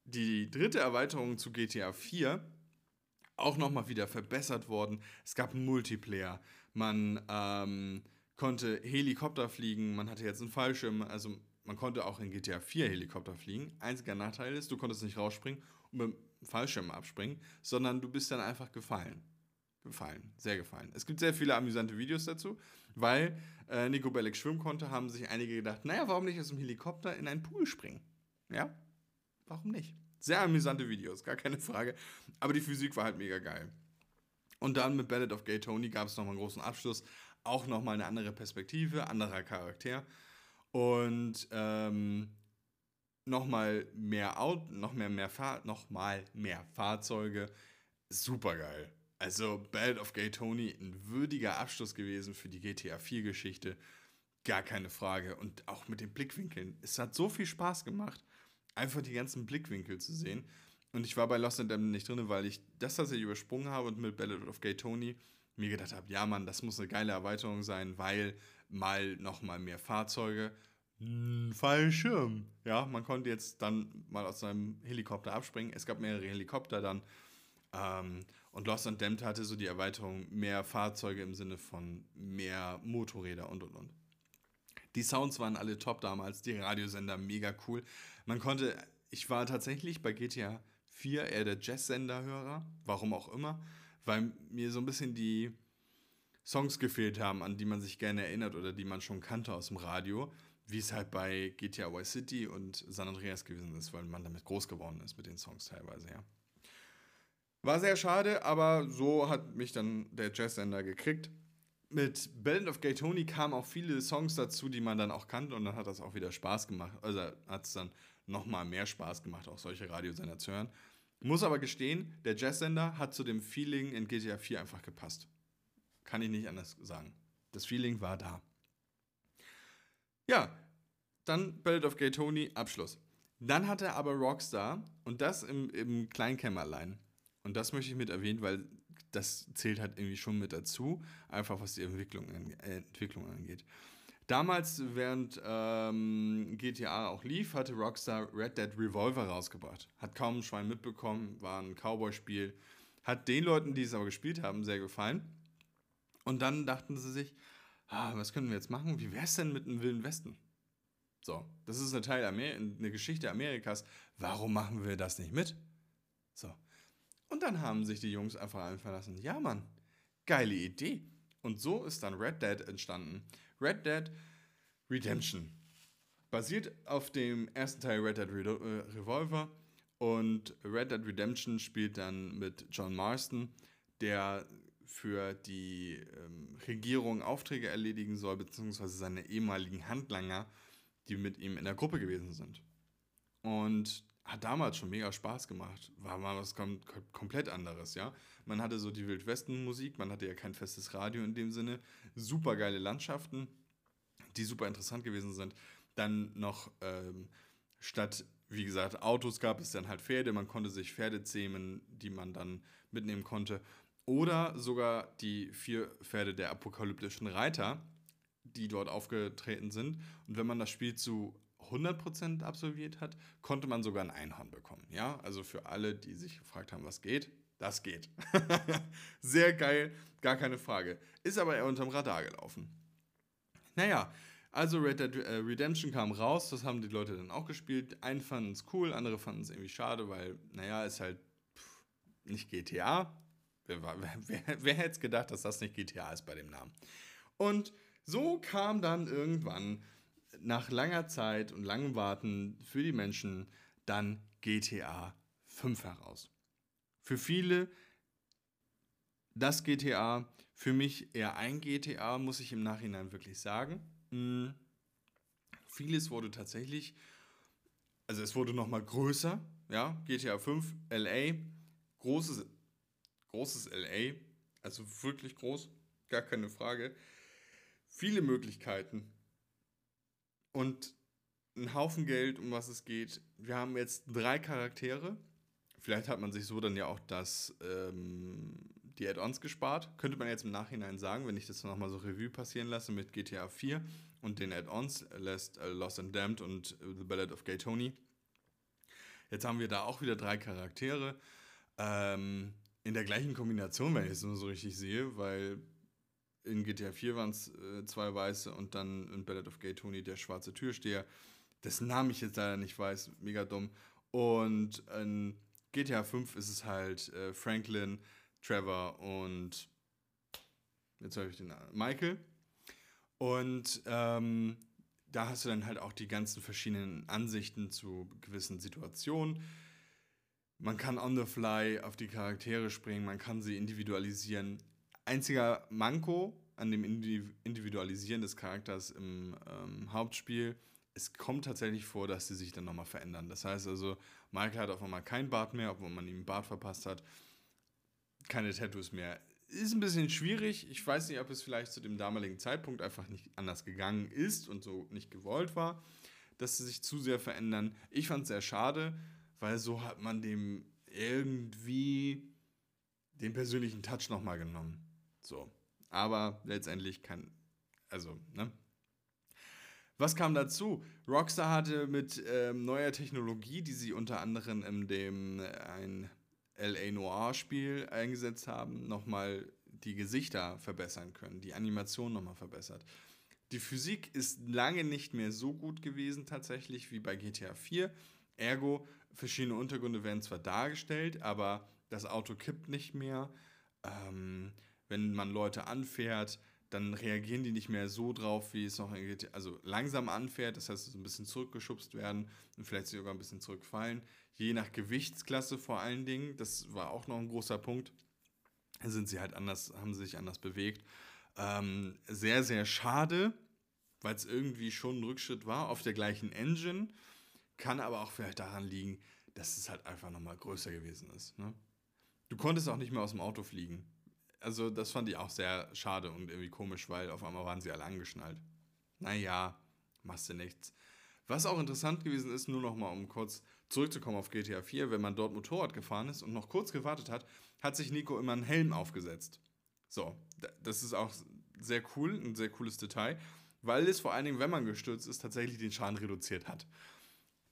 Die dritte Erweiterung zu GTA 4 auch nochmal wieder verbessert worden. Es gab einen Multiplayer. Man ähm, konnte Helikopter fliegen, man hatte jetzt einen Fallschirm, also man konnte auch in GTA 4 Helikopter fliegen. Einziger Nachteil ist, du konntest nicht rausspringen und mit dem Fallschirm abspringen, sondern du bist dann einfach gefallen. Gefallen, sehr gefallen. Es gibt sehr viele amüsante Videos dazu, weil äh, Nico Bellic schwimmen konnte, haben sich einige gedacht, naja, warum nicht aus dem Helikopter in einen Pool springen? Ja, warum nicht? Sehr amüsante Videos, gar keine Frage. Aber die Physik war halt mega geil. Und dann mit Ballad of Gay Tony gab es nochmal einen großen Abschluss. Auch nochmal eine andere Perspektive, anderer Charakter. Und ähm, nochmal mehr Out, noch mehr, mehr Fahr noch mehr Fahrzeuge. Super geil. Also Ballad of Gay Tony, ein würdiger Abschluss gewesen für die GTA 4 Geschichte. Gar keine Frage. Und auch mit den Blickwinkeln. Es hat so viel Spaß gemacht, einfach die ganzen Blickwinkel zu sehen. Und ich war bei Lost and Damned nicht drin, weil ich das tatsächlich übersprungen habe und mit Ballad of Gay Tony mir gedacht habe, ja Mann, das muss eine geile Erweiterung sein, weil mal noch mal mehr Fahrzeuge, hm, Fallschirm. Ja, man konnte jetzt dann mal aus seinem Helikopter abspringen. Es gab mehrere Helikopter dann. Ähm, und Lost and Damned hatte so die Erweiterung mehr Fahrzeuge im Sinne von mehr Motorräder und und und. Die Sounds waren alle top damals, die Radiosender mega cool. Man konnte, ich war tatsächlich bei GTA 4 eher der Jazz-Sender-Hörer, warum auch immer, weil mir so ein bisschen die Songs gefehlt haben, an die man sich gerne erinnert oder die man schon kannte aus dem Radio, wie es halt bei GTA Y City und San Andreas gewesen ist, weil man damit groß geworden ist mit den Songs teilweise, ja. War sehr schade, aber so hat mich dann der Jazz-Sender gekriegt. Mit Band of Gay Tony kamen auch viele Songs dazu, die man dann auch kannte und dann hat das auch wieder Spaß gemacht. Also hat es dann nochmal mehr Spaß gemacht, auch solche Radiosender zu hören. Muss aber gestehen, der Jazz-Sender hat zu dem Feeling in GTA 4 einfach gepasst. Kann ich nicht anders sagen. Das Feeling war da. Ja, dann Ballad of Gay Tony, Abschluss. Dann hat er aber Rockstar und das im, im Kleinkämmerlein. Und das möchte ich mit erwähnen, weil das zählt halt irgendwie schon mit dazu, einfach was die Entwicklung, äh, Entwicklung angeht. Damals, während ähm, GTA auch lief, hatte Rockstar Red Dead Revolver rausgebracht. Hat kaum ein Schwein mitbekommen, war ein Cowboy-Spiel. Hat den Leuten, die es aber gespielt haben, sehr gefallen. Und dann dachten sie sich, ah, was können wir jetzt machen? Wie wäre es denn mit einem Wilden Westen? So, das ist ein Teil Amer eine Geschichte Amerikas. Warum machen wir das nicht mit? So. Und dann haben sich die Jungs einfach einfallen lassen, ja Mann, geile Idee. Und so ist dann Red Dead entstanden. Red Dead Redemption. Basiert auf dem ersten Teil Red Dead äh, Revolver und Red Dead Redemption spielt dann mit John Marston, der für die ähm, Regierung Aufträge erledigen soll, beziehungsweise seine ehemaligen Handlanger, die mit ihm in der Gruppe gewesen sind. Und hat damals schon mega Spaß gemacht. War mal was kom komplett anderes, ja. Man hatte so die Wildwesten-Musik, man hatte ja kein festes Radio in dem Sinne. Super geile Landschaften, die super interessant gewesen sind. Dann noch ähm, statt, wie gesagt, Autos gab es dann halt Pferde. Man konnte sich Pferde zähmen, die man dann mitnehmen konnte. Oder sogar die vier Pferde der apokalyptischen Reiter, die dort aufgetreten sind. Und wenn man das Spiel zu 100% absolviert hat, konnte man sogar ein Einhorn bekommen. Ja, also für alle, die sich gefragt haben, was geht, das geht. Sehr geil, gar keine Frage. Ist aber eher unterm Radar gelaufen. Naja, also Red Dead äh, Redemption kam raus, das haben die Leute dann auch gespielt. Einen fanden es cool, andere fanden es irgendwie schade, weil, naja, ist halt pff, nicht GTA. Wer, wer, wer, wer hätte gedacht, dass das nicht GTA ist bei dem Namen? Und so kam dann irgendwann nach langer Zeit und langem Warten für die Menschen dann GTA 5 heraus. Für viele das GTA, für mich eher ein GTA, muss ich im Nachhinein wirklich sagen. Hm. Vieles wurde tatsächlich, also es wurde nochmal größer, ja, GTA 5, LA, großes, großes LA, also wirklich groß, gar keine Frage. Viele Möglichkeiten, und ein Haufen Geld, um was es geht. Wir haben jetzt drei Charaktere. Vielleicht hat man sich so dann ja auch das, ähm, die Add-ons gespart. Könnte man jetzt im Nachhinein sagen, wenn ich das nochmal so Revue passieren lasse mit GTA 4 und den Add-ons, äh, Lost and Damned und äh, The Ballad of Gay Tony. Jetzt haben wir da auch wieder drei Charaktere. Ähm, in der gleichen Kombination, wenn ich es nur so richtig sehe, weil in GTA 4 waren es äh, zwei Weiße und dann in Ballad of Gay Tony der schwarze Türsteher, dessen Namen ich jetzt leider nicht weiß, mega dumm. Und in GTA 5 ist es halt äh, Franklin, Trevor und jetzt habe ich den Namen, Michael. Und ähm, da hast du dann halt auch die ganzen verschiedenen Ansichten zu gewissen Situationen. Man kann on the fly auf die Charaktere springen, man kann sie individualisieren. Einziger Manko an dem Individualisieren des Charakters im ähm, Hauptspiel, es kommt tatsächlich vor, dass sie sich dann nochmal verändern. Das heißt also, Michael hat auf einmal keinen Bart mehr, obwohl man ihm einen Bart verpasst hat. Keine Tattoos mehr. Ist ein bisschen schwierig. Ich weiß nicht, ob es vielleicht zu dem damaligen Zeitpunkt einfach nicht anders gegangen ist und so nicht gewollt war, dass sie sich zu sehr verändern. Ich fand es sehr schade, weil so hat man dem irgendwie den persönlichen Touch nochmal genommen. So. Aber letztendlich kann, also, ne? Was kam dazu? Rockstar hatte mit ähm, neuer Technologie, die sie unter anderem in dem äh, ein LA Noir Spiel eingesetzt haben, nochmal die Gesichter verbessern können, die Animation nochmal verbessert. Die Physik ist lange nicht mehr so gut gewesen tatsächlich wie bei GTA 4. Ergo, verschiedene Untergründe werden zwar dargestellt, aber das Auto kippt nicht mehr. Ähm, wenn man Leute anfährt, dann reagieren die nicht mehr so drauf, wie es noch in GTA, also langsam anfährt, das heißt, so ein bisschen zurückgeschubst werden und vielleicht sogar ein bisschen zurückfallen. Je nach Gewichtsklasse vor allen Dingen, das war auch noch ein großer Punkt, sind sie halt anders, haben sie sich anders bewegt. Ähm, sehr, sehr schade, weil es irgendwie schon ein Rückschritt war auf der gleichen Engine, kann aber auch vielleicht daran liegen, dass es halt einfach nochmal größer gewesen ist. Ne? Du konntest auch nicht mehr aus dem Auto fliegen also das fand ich auch sehr schade und irgendwie komisch, weil auf einmal waren sie alle angeschnallt. Naja, machst du nichts. Was auch interessant gewesen ist, nur noch mal um kurz zurückzukommen auf GTA 4, wenn man dort Motorrad gefahren ist und noch kurz gewartet hat, hat sich Nico immer einen Helm aufgesetzt. So, das ist auch sehr cool, ein sehr cooles Detail, weil es vor allen Dingen, wenn man gestürzt ist, tatsächlich den Schaden reduziert hat.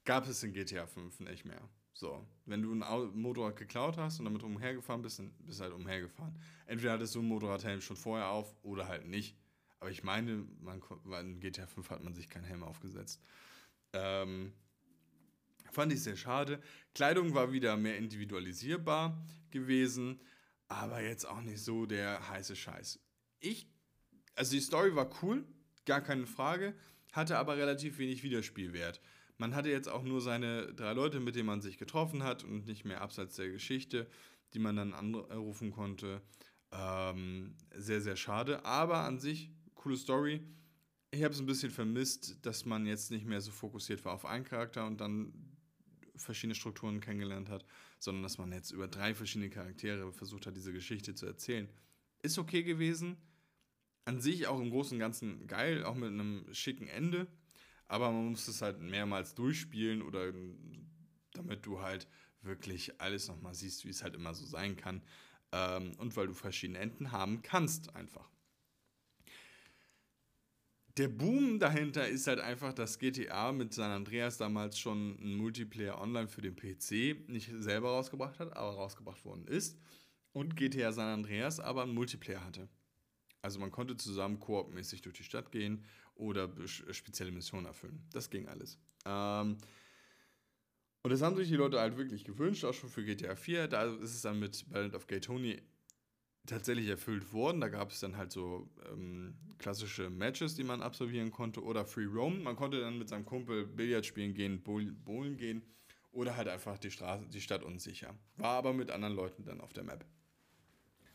Gab es in GTA 5 nicht mehr. So, wenn du ein Motorrad geklaut hast und damit umhergefahren bist, dann bist du halt umhergefahren. Entweder hattest du einen Motorradhelm schon vorher auf oder halt nicht. Aber ich meine, man, in GTA 5 hat man sich keinen Helm aufgesetzt. Ähm, fand ich sehr schade. Kleidung war wieder mehr individualisierbar gewesen, aber jetzt auch nicht so der heiße Scheiß. Ich, also die Story war cool, gar keine Frage, hatte aber relativ wenig Wiederspielwert. Man hatte jetzt auch nur seine drei Leute, mit denen man sich getroffen hat und nicht mehr abseits der Geschichte, die man dann anrufen konnte. Ähm, sehr, sehr schade. Aber an sich, coole Story. Ich habe es ein bisschen vermisst, dass man jetzt nicht mehr so fokussiert war auf einen Charakter und dann verschiedene Strukturen kennengelernt hat, sondern dass man jetzt über drei verschiedene Charaktere versucht hat, diese Geschichte zu erzählen. Ist okay gewesen. An sich auch im Großen und Ganzen geil, auch mit einem schicken Ende aber man muss es halt mehrmals durchspielen oder damit du halt wirklich alles nochmal siehst, wie es halt immer so sein kann. Ähm, und weil du verschiedene Enden haben kannst, einfach. Der Boom dahinter ist halt einfach, dass GTA mit San Andreas damals schon ein Multiplayer online für den PC nicht selber rausgebracht hat, aber rausgebracht worden ist. Und GTA San Andreas aber einen Multiplayer hatte. Also man konnte zusammen koopmäßig durch die Stadt gehen oder äh, spezielle Missionen erfüllen. Das ging alles. Ähm, und das haben sich die Leute halt wirklich gewünscht, auch schon für GTA 4. Da ist es dann mit Ballad of Gay Tony tatsächlich erfüllt worden. Da gab es dann halt so ähm, klassische Matches, die man absolvieren konnte oder Free Roam. Man konnte dann mit seinem Kumpel Billard spielen gehen, Bowlen gehen oder halt einfach die, Straße, die Stadt unsicher. War aber mit anderen Leuten dann auf der Map.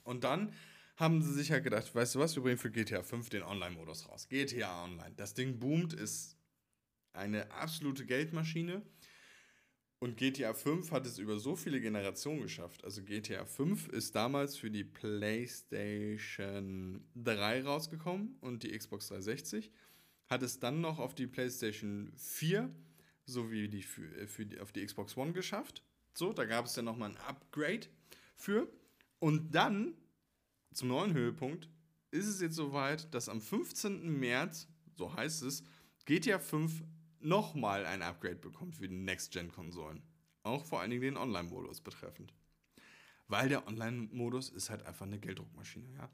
Und dann haben sie sich halt gedacht, weißt du was, wir bringen für GTA 5 den Online-Modus raus. GTA Online. Das Ding boomt, ist eine absolute Geldmaschine. Und GTA 5 hat es über so viele Generationen geschafft. Also GTA 5 ist damals für die PlayStation 3 rausgekommen und die Xbox 360. Hat es dann noch auf die PlayStation 4 sowie die für, äh, für die, auf die Xbox One geschafft. So, da gab es dann nochmal ein Upgrade für. Und dann zum neuen Höhepunkt ist es jetzt soweit, dass am 15. März, so heißt es, GTA 5 nochmal ein Upgrade bekommt für die Next-Gen-Konsolen. Auch vor allen Dingen den Online-Modus betreffend. Weil der Online-Modus ist halt einfach eine Gelddruckmaschine, ja.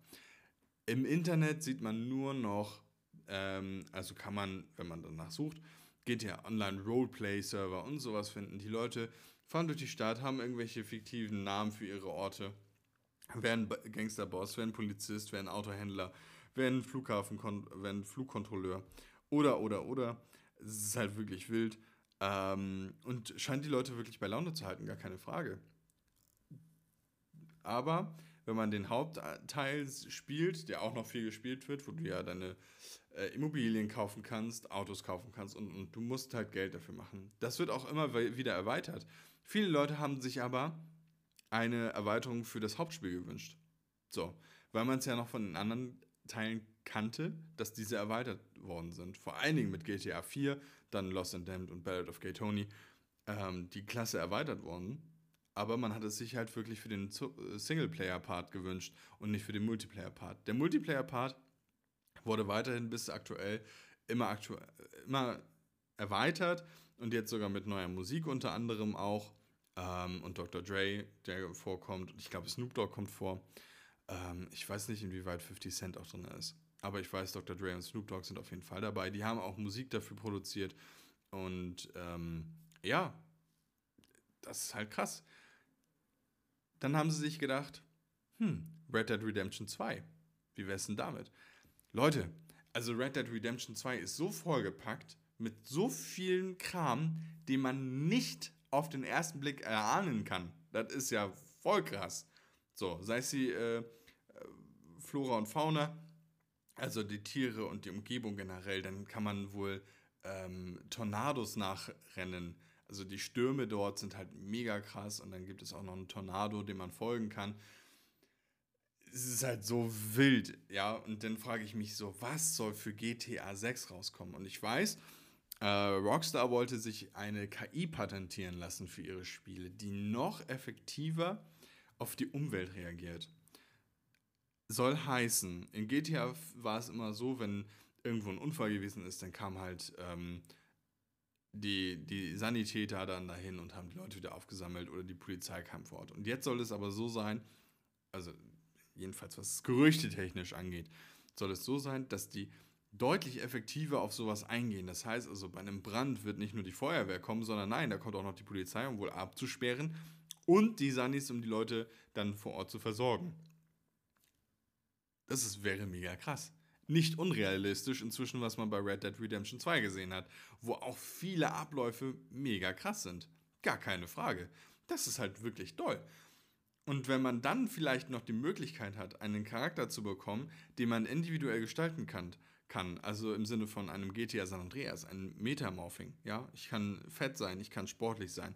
Im Internet sieht man nur noch, ähm, also kann man, wenn man danach sucht, GTA Online Roleplay Server und sowas finden. Die Leute fahren durch die Stadt, haben irgendwelche fiktiven Namen für ihre Orte, werden Gangsterboss, werden Polizist, werden Autohändler, werden Flughafen, werden Flugkontrolleur oder, oder, oder. Es ist halt wirklich wild. Ähm, und scheint die Leute wirklich bei Laune zu halten, gar keine Frage. Aber wenn man den Hauptteil spielt, der auch noch viel gespielt wird, wo du ja deine äh, Immobilien kaufen kannst, Autos kaufen kannst und, und du musst halt Geld dafür machen. Das wird auch immer wieder erweitert. Viele Leute haben sich aber eine Erweiterung für das Hauptspiel gewünscht. So, weil man es ja noch von den anderen Teilen kannte, dass diese erweitert worden sind. Vor allen Dingen mit GTA 4, dann Lost and Damned und Ballad of Gay Tony, ähm, die Klasse erweitert worden. Aber man hat es sich halt wirklich für den äh, Singleplayer-Part gewünscht und nicht für den Multiplayer-Part. Der Multiplayer-Part wurde weiterhin bis aktuell immer, aktu immer erweitert und jetzt sogar mit neuer Musik unter anderem auch. Ähm, und Dr. Dre, der vorkommt. Ich glaube, Snoop Dogg kommt vor. Ähm, ich weiß nicht, inwieweit 50 Cent auch drin ist. Aber ich weiß, Dr. Dre und Snoop Dogg sind auf jeden Fall dabei. Die haben auch Musik dafür produziert. Und ähm, ja, das ist halt krass. Dann haben sie sich gedacht, hm, Red Dead Redemption 2. Wie wär's denn damit? Leute, also Red Dead Redemption 2 ist so vollgepackt mit so vielen Kram, den man nicht auf den ersten Blick erahnen kann. Das ist ja voll krass. So, sei es die äh, Flora und Fauna, also die Tiere und die Umgebung generell, dann kann man wohl ähm, Tornados nachrennen. Also die Stürme dort sind halt mega krass und dann gibt es auch noch einen Tornado, dem man folgen kann es ist halt so wild, ja. Und dann frage ich mich so, was soll für GTA 6 rauskommen? Und ich weiß, äh, Rockstar wollte sich eine KI patentieren lassen für ihre Spiele, die noch effektiver auf die Umwelt reagiert. Soll heißen, in GTA war es immer so, wenn irgendwo ein Unfall gewesen ist, dann kam halt ähm, die, die Sanitäter dann dahin und haben die Leute wieder aufgesammelt oder die Polizei kam vor Ort. Und jetzt soll es aber so sein, also jedenfalls was es gerüchtetechnisch angeht, soll es so sein, dass die deutlich effektiver auf sowas eingehen. Das heißt also, bei einem Brand wird nicht nur die Feuerwehr kommen, sondern nein, da kommt auch noch die Polizei, um wohl abzusperren und die Sanis, um die Leute dann vor Ort zu versorgen. Das ist, wäre mega krass. Nicht unrealistisch inzwischen, was man bei Red Dead Redemption 2 gesehen hat, wo auch viele Abläufe mega krass sind. Gar keine Frage. Das ist halt wirklich toll. Und wenn man dann vielleicht noch die Möglichkeit hat, einen Charakter zu bekommen, den man individuell gestalten kann, kann also im Sinne von einem GTA San Andreas, ein Metamorphing, ja, ich kann fett sein, ich kann sportlich sein,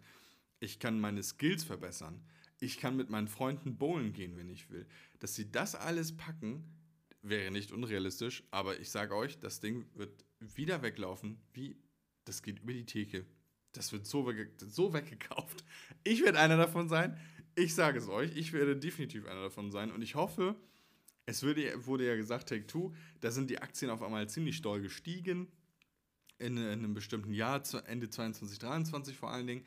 ich kann meine Skills verbessern, ich kann mit meinen Freunden bowlen gehen, wenn ich will. Dass sie das alles packen, wäre nicht unrealistisch, aber ich sage euch, das Ding wird wieder weglaufen, wie das geht über die Theke. Das wird so, wegge so weggekauft. Ich werde einer davon sein. Ich sage es euch, ich werde definitiv einer davon sein und ich hoffe, es würde, wurde ja gesagt, Take Two, da sind die Aktien auf einmal ziemlich doll gestiegen in, in einem bestimmten Jahr, Ende 2022, 2023 vor allen Dingen,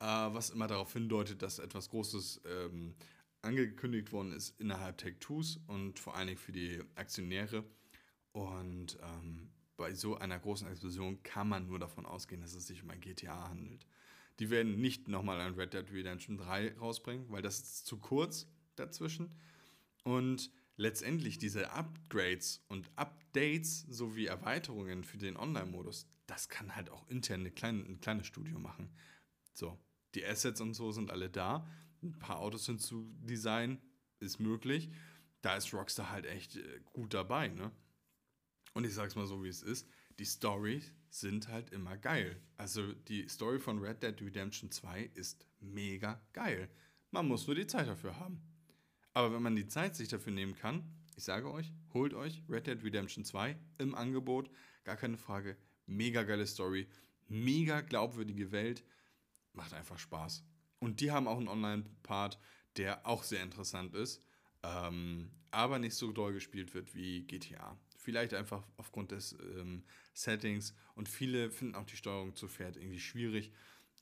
äh, was immer darauf hindeutet, dass etwas Großes ähm, angekündigt worden ist innerhalb Take Twos und vor allen Dingen für die Aktionäre. Und ähm, bei so einer großen Explosion kann man nur davon ausgehen, dass es sich um ein GTA handelt. Die werden nicht nochmal ein Red Dead Redemption 3 rausbringen, weil das ist zu kurz dazwischen. Und letztendlich diese Upgrades und Updates sowie Erweiterungen für den Online-Modus, das kann halt auch intern eine kleine, ein kleines Studio machen. So, die Assets und so sind alle da. Ein paar Autos sind zu designen, ist möglich. Da ist Rockstar halt echt äh, gut dabei, ne? Und ich sag's mal so, wie es ist die Storys sind halt immer geil. Also die Story von Red Dead Redemption 2 ist mega geil. Man muss nur die Zeit dafür haben. Aber wenn man die Zeit sich dafür nehmen kann, ich sage euch, holt euch Red Dead Redemption 2 im Angebot. Gar keine Frage. Mega geile Story. Mega glaubwürdige Welt. Macht einfach Spaß. Und die haben auch einen Online-Part, der auch sehr interessant ist. Ähm, aber nicht so doll gespielt wird wie GTA. Vielleicht einfach aufgrund des ähm, Settings. Und viele finden auch die Steuerung zu Pferd irgendwie schwierig.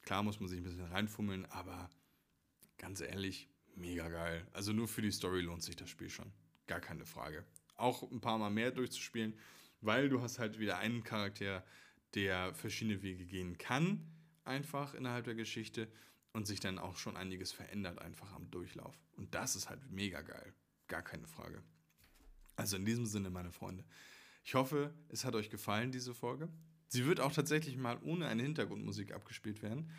Klar muss man sich ein bisschen reinfummeln, aber ganz ehrlich, mega geil. Also nur für die Story lohnt sich das Spiel schon. Gar keine Frage. auch ein paar Mal mehr durchzuspielen, weil du hast halt wieder einen Charakter, der verschiedene Wege gehen kann, einfach innerhalb der Geschichte und sich dann auch schon einiges verändert einfach am Durchlauf. Und das ist halt mega geil. Gar keine Frage. Also in diesem Sinne, meine Freunde, ich hoffe, es hat euch gefallen, diese Folge. Sie wird auch tatsächlich mal ohne eine Hintergrundmusik abgespielt werden,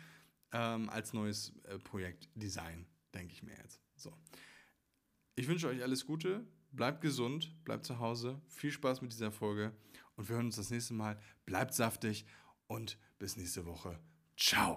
ähm, als neues äh, Projekt Design, denke ich mir jetzt. So. Ich wünsche euch alles Gute, bleibt gesund, bleibt zu Hause, viel Spaß mit dieser Folge und wir hören uns das nächste Mal. Bleibt saftig und bis nächste Woche. Ciao.